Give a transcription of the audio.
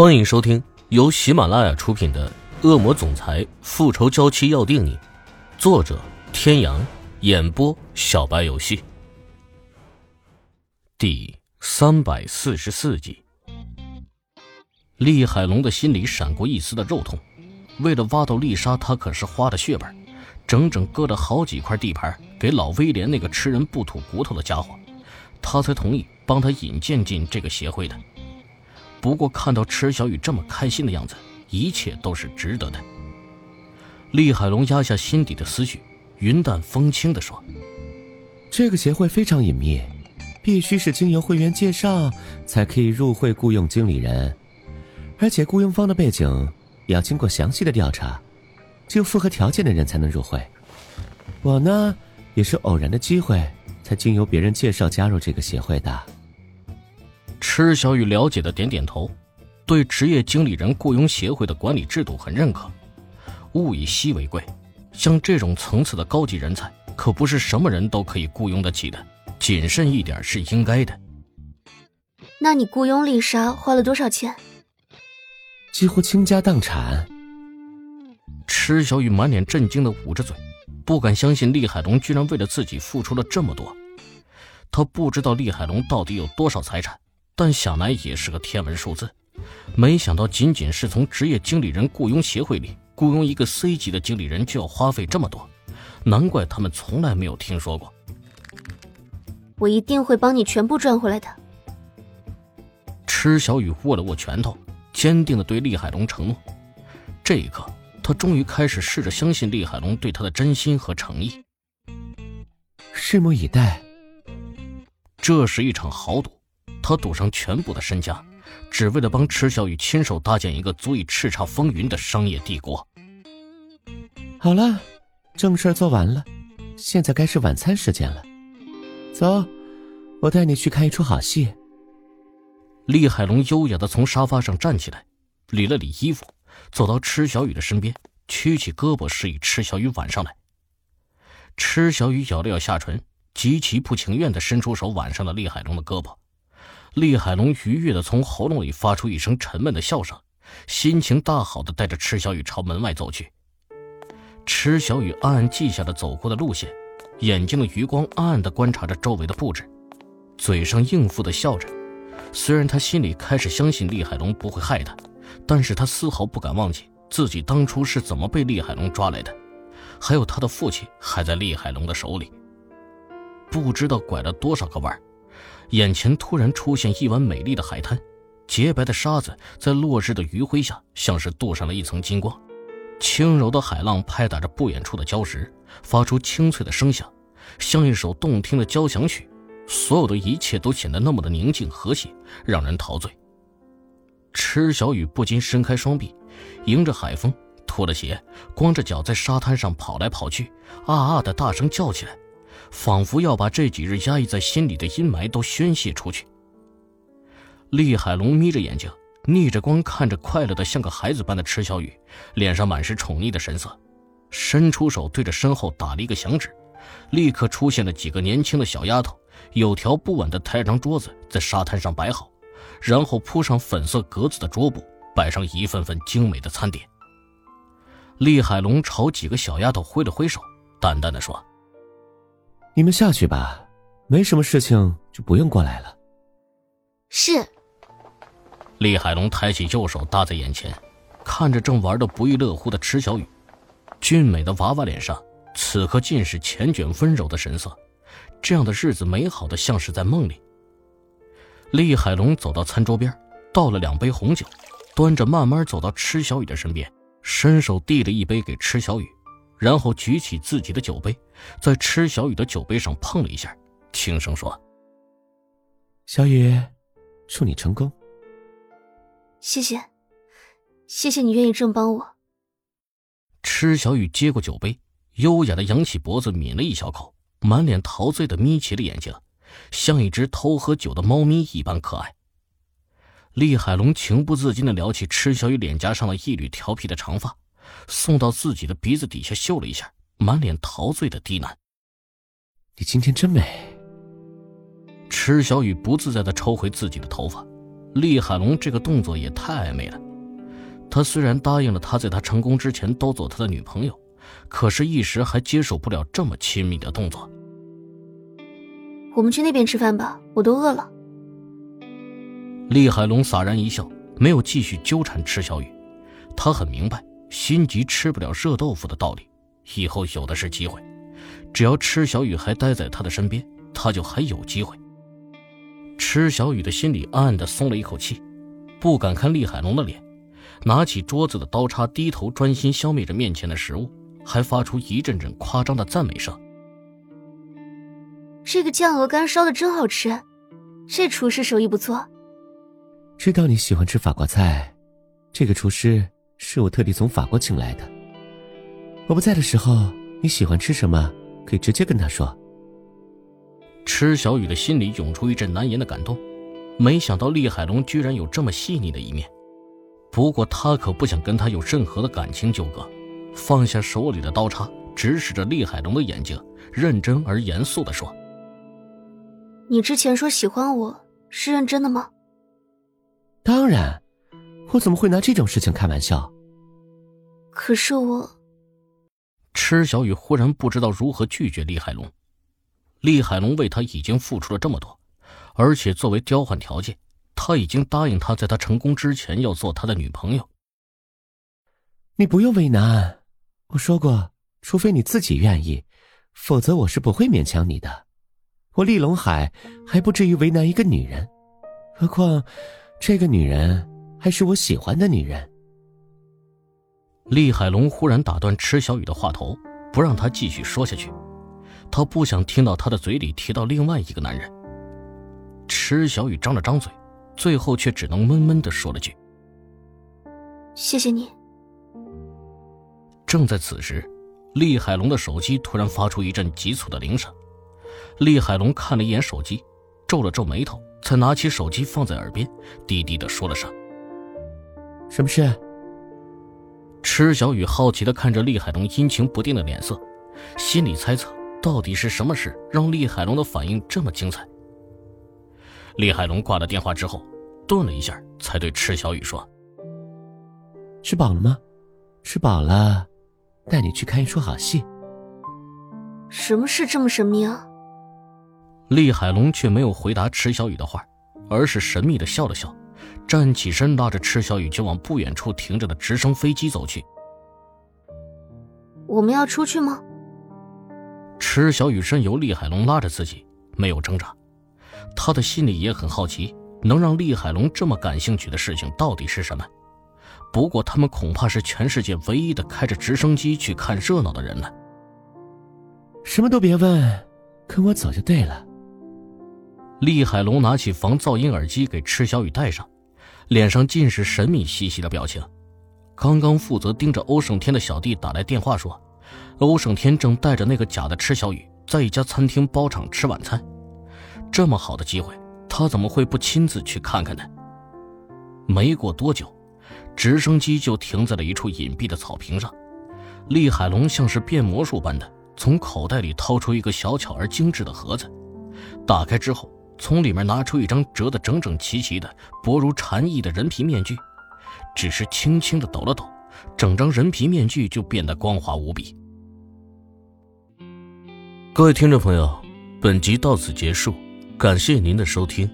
欢迎收听由喜马拉雅出品的《恶魔总裁复仇娇妻要定你》，作者：天阳，演播：小白游戏。第三百四十四集，厉海龙的心里闪过一丝的肉痛。为了挖到丽莎，他可是花了血本，整整割了好几块地盘给老威廉那个吃人不吐骨头的家伙，他才同意帮他引荐进这个协会的。不过看到池小雨这么开心的样子，一切都是值得的。厉海龙压下心底的思绪，云淡风轻地说：“这个协会非常隐秘，必须是经由会员介绍才可以入会雇佣经理人，而且雇佣方的背景也。”要经过详细的调查，只有符合条件的人才能入会。我呢，也是偶然的机会才经由别人介绍加入这个协会的。池小雨了解的点点头，对职业经理人雇佣协会的管理制度很认可。物以稀为贵，像这种层次的高级人才，可不是什么人都可以雇佣得起的。谨慎一点是应该的。那你雇佣丽莎花了多少钱？几乎倾家荡产。池小雨满脸震惊的捂着嘴，不敢相信厉海龙居然为了自己付出了这么多。他不知道厉海龙到底有多少财产，但想来也是个天文数字。没想到仅仅是从职业经理人雇佣协会里雇佣一个 C 级的经理人就要花费这么多，难怪他们从来没有听说过。我一定会帮你全部赚回来的。池小雨握了握拳头。坚定的对厉海龙承诺，这一刻，他终于开始试着相信厉海龙对他的真心和诚意。拭目以待。这是一场豪赌，他赌上全部的身家，只为了帮池小雨亲手搭建一个足以叱咤风云的商业帝国。好了，正事做完了，现在该是晚餐时间了。走，我带你去看一出好戏。厉海龙优雅的从沙发上站起来，理了理衣服，走到池小雨的身边，屈起胳膊示意池小雨挽上来。池小雨咬了咬下唇，极其不情愿的伸出手挽上了厉海龙的胳膊。厉海龙愉悦的从喉咙里发出一声沉闷的笑声，心情大好的带着池小雨朝门外走去。池小雨暗暗记下了走过的路线，眼睛的余光暗暗的观察着周围的布置，嘴上应付的笑着。虽然他心里开始相信厉海龙不会害他，但是他丝毫不敢忘记自己当初是怎么被厉海龙抓来的，还有他的父亲还在厉海龙的手里。不知道拐了多少个弯，眼前突然出现一湾美丽的海滩，洁白的沙子在落日的余晖下像是镀上了一层金光，轻柔的海浪拍打着不远处的礁石，发出清脆的声响，像一首动听的交响曲。所有的一切都显得那么的宁静和谐，让人陶醉。池小雨不禁伸开双臂，迎着海风，脱了鞋，光着脚在沙滩上跑来跑去，啊啊的大声叫起来，仿佛要把这几日压抑在心里的阴霾都宣泄出去。厉海龙眯着眼睛，逆着光看着快乐的像个孩子般的池小雨，脸上满是宠溺的神色，伸出手对着身后打了一个响指，立刻出现了几个年轻的小丫头。有条不紊的抬张桌子在沙滩上摆好，然后铺上粉色格子的桌布，摆上一份份精美的餐点。厉海龙朝几个小丫头挥了挥手，淡淡的说：“你们下去吧，没什么事情就不用过来了。”是。厉海龙抬起右手搭在眼前，看着正玩的不亦乐乎的池小雨，俊美的娃娃脸上此刻尽是缱绻温柔的神色。这样的日子美好的像是在梦里。厉海龙走到餐桌边，倒了两杯红酒，端着慢慢走到池小雨的身边，伸手递了一杯给池小雨，然后举起自己的酒杯，在池小雨的酒杯上碰了一下，轻声说：“小雨，祝你成功。”谢谢，谢谢你愿意这么帮我。池小雨接过酒杯，优雅的扬起脖子抿了一小口。满脸陶醉的眯起了眼睛，像一只偷喝酒的猫咪一般可爱。厉海龙情不自禁的撩起池小雨脸颊上的一缕调皮的长发，送到自己的鼻子底下嗅了一下，满脸陶醉的低喃：“你今天真美。”池小雨不自在的抽回自己的头发，厉海龙这个动作也太暧昧了。他虽然答应了他在他成功之前都做他的女朋友，可是，一时还接受不了这么亲密的动作。我们去那边吃饭吧，我都饿了。厉海龙洒然一笑，没有继续纠缠池小雨。他很明白心急吃不了热豆腐的道理，以后有的是机会。只要池小雨还待在他的身边，他就还有机会。池小雨的心里暗暗的松了一口气，不敢看厉海龙的脸，拿起桌子的刀叉，低头专心消灭着面前的食物，还发出一阵阵夸张的赞美声。这个酱鹅肝烧的真好吃，这厨师手艺不错。知道你喜欢吃法国菜，这个厨师是我特地从法国请来的。我不在的时候，你喜欢吃什么，可以直接跟他说。池小雨的心里涌出一阵难言的感动，没想到厉海龙居然有这么细腻的一面。不过他可不想跟他有任何的感情纠葛，放下手里的刀叉，直视着厉海龙的眼睛，认真而严肃地说。你之前说喜欢我是认真的吗？当然，我怎么会拿这种事情开玩笑？可是我……池小雨忽然不知道如何拒绝厉海龙。厉海龙为他已经付出了这么多，而且作为交换条件，他已经答应他在他成功之前要做他的女朋友。你不用为难，我说过，除非你自己愿意，否则我是不会勉强你的。我厉龙海还不至于为难一个女人，何况这个女人还是我喜欢的女人。厉海龙忽然打断池小雨的话头，不让她继续说下去。他不想听到他的嘴里提到另外一个男人。池小雨张了张嘴，最后却只能闷闷的说了句：“谢谢你。”正在此时，厉海龙的手机突然发出一阵急促的铃声。厉海龙看了一眼手机，皱了皱眉头，才拿起手机放在耳边，低低的说了声：“什么事？”池小雨好奇的看着厉海龙阴晴不定的脸色，心里猜测到底是什么事让厉海龙的反应这么精彩。厉海龙挂了电话之后，顿了一下，才对池小雨说：“吃饱了吗？吃饱了，带你去看一出好戏。”什么事这么神秘啊？厉海龙却没有回答池小雨的话，而是神秘的笑了笑，站起身，拉着池小雨就往不远处停着的直升飞机走去。我们要出去吗？池小雨任由厉海龙拉着自己，没有挣扎。他的心里也很好奇，能让厉海龙这么感兴趣的事情到底是什么。不过他们恐怕是全世界唯一的开着直升机去看热闹的人了。什么都别问，跟我走就对了。厉海龙拿起防噪音耳机给池小雨戴上，脸上尽是神秘兮兮的表情。刚刚负责盯着欧胜天的小弟打来电话说，欧胜天正带着那个假的池小雨在一家餐厅包场吃晚餐。这么好的机会，他怎么会不亲自去看看呢？没过多久，直升机就停在了一处隐蔽的草坪上。厉海龙像是变魔术般的从口袋里掏出一个小巧而精致的盒子，打开之后。从里面拿出一张折得整整齐齐的薄如蝉翼的人皮面具，只是轻轻的抖了抖，整张人皮面具就变得光滑无比。各位听众朋友，本集到此结束，感谢您的收听。